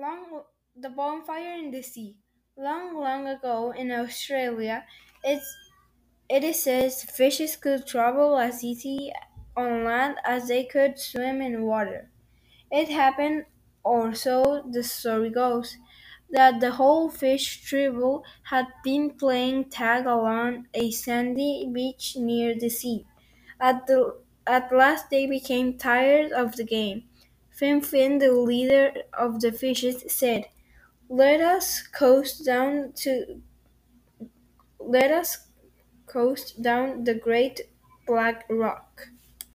Long, the bonfire in the sea. Long, long ago in Australia, it's, it is said fishes could travel as easy on land as they could swim in water. It happened, or so the story goes, that the whole fish tribe had been playing tag along a sandy beach near the sea. At, the, at last they became tired of the game. Fin Fin, the leader of the fishes, said, let us coast down to let us coast down the great black rock.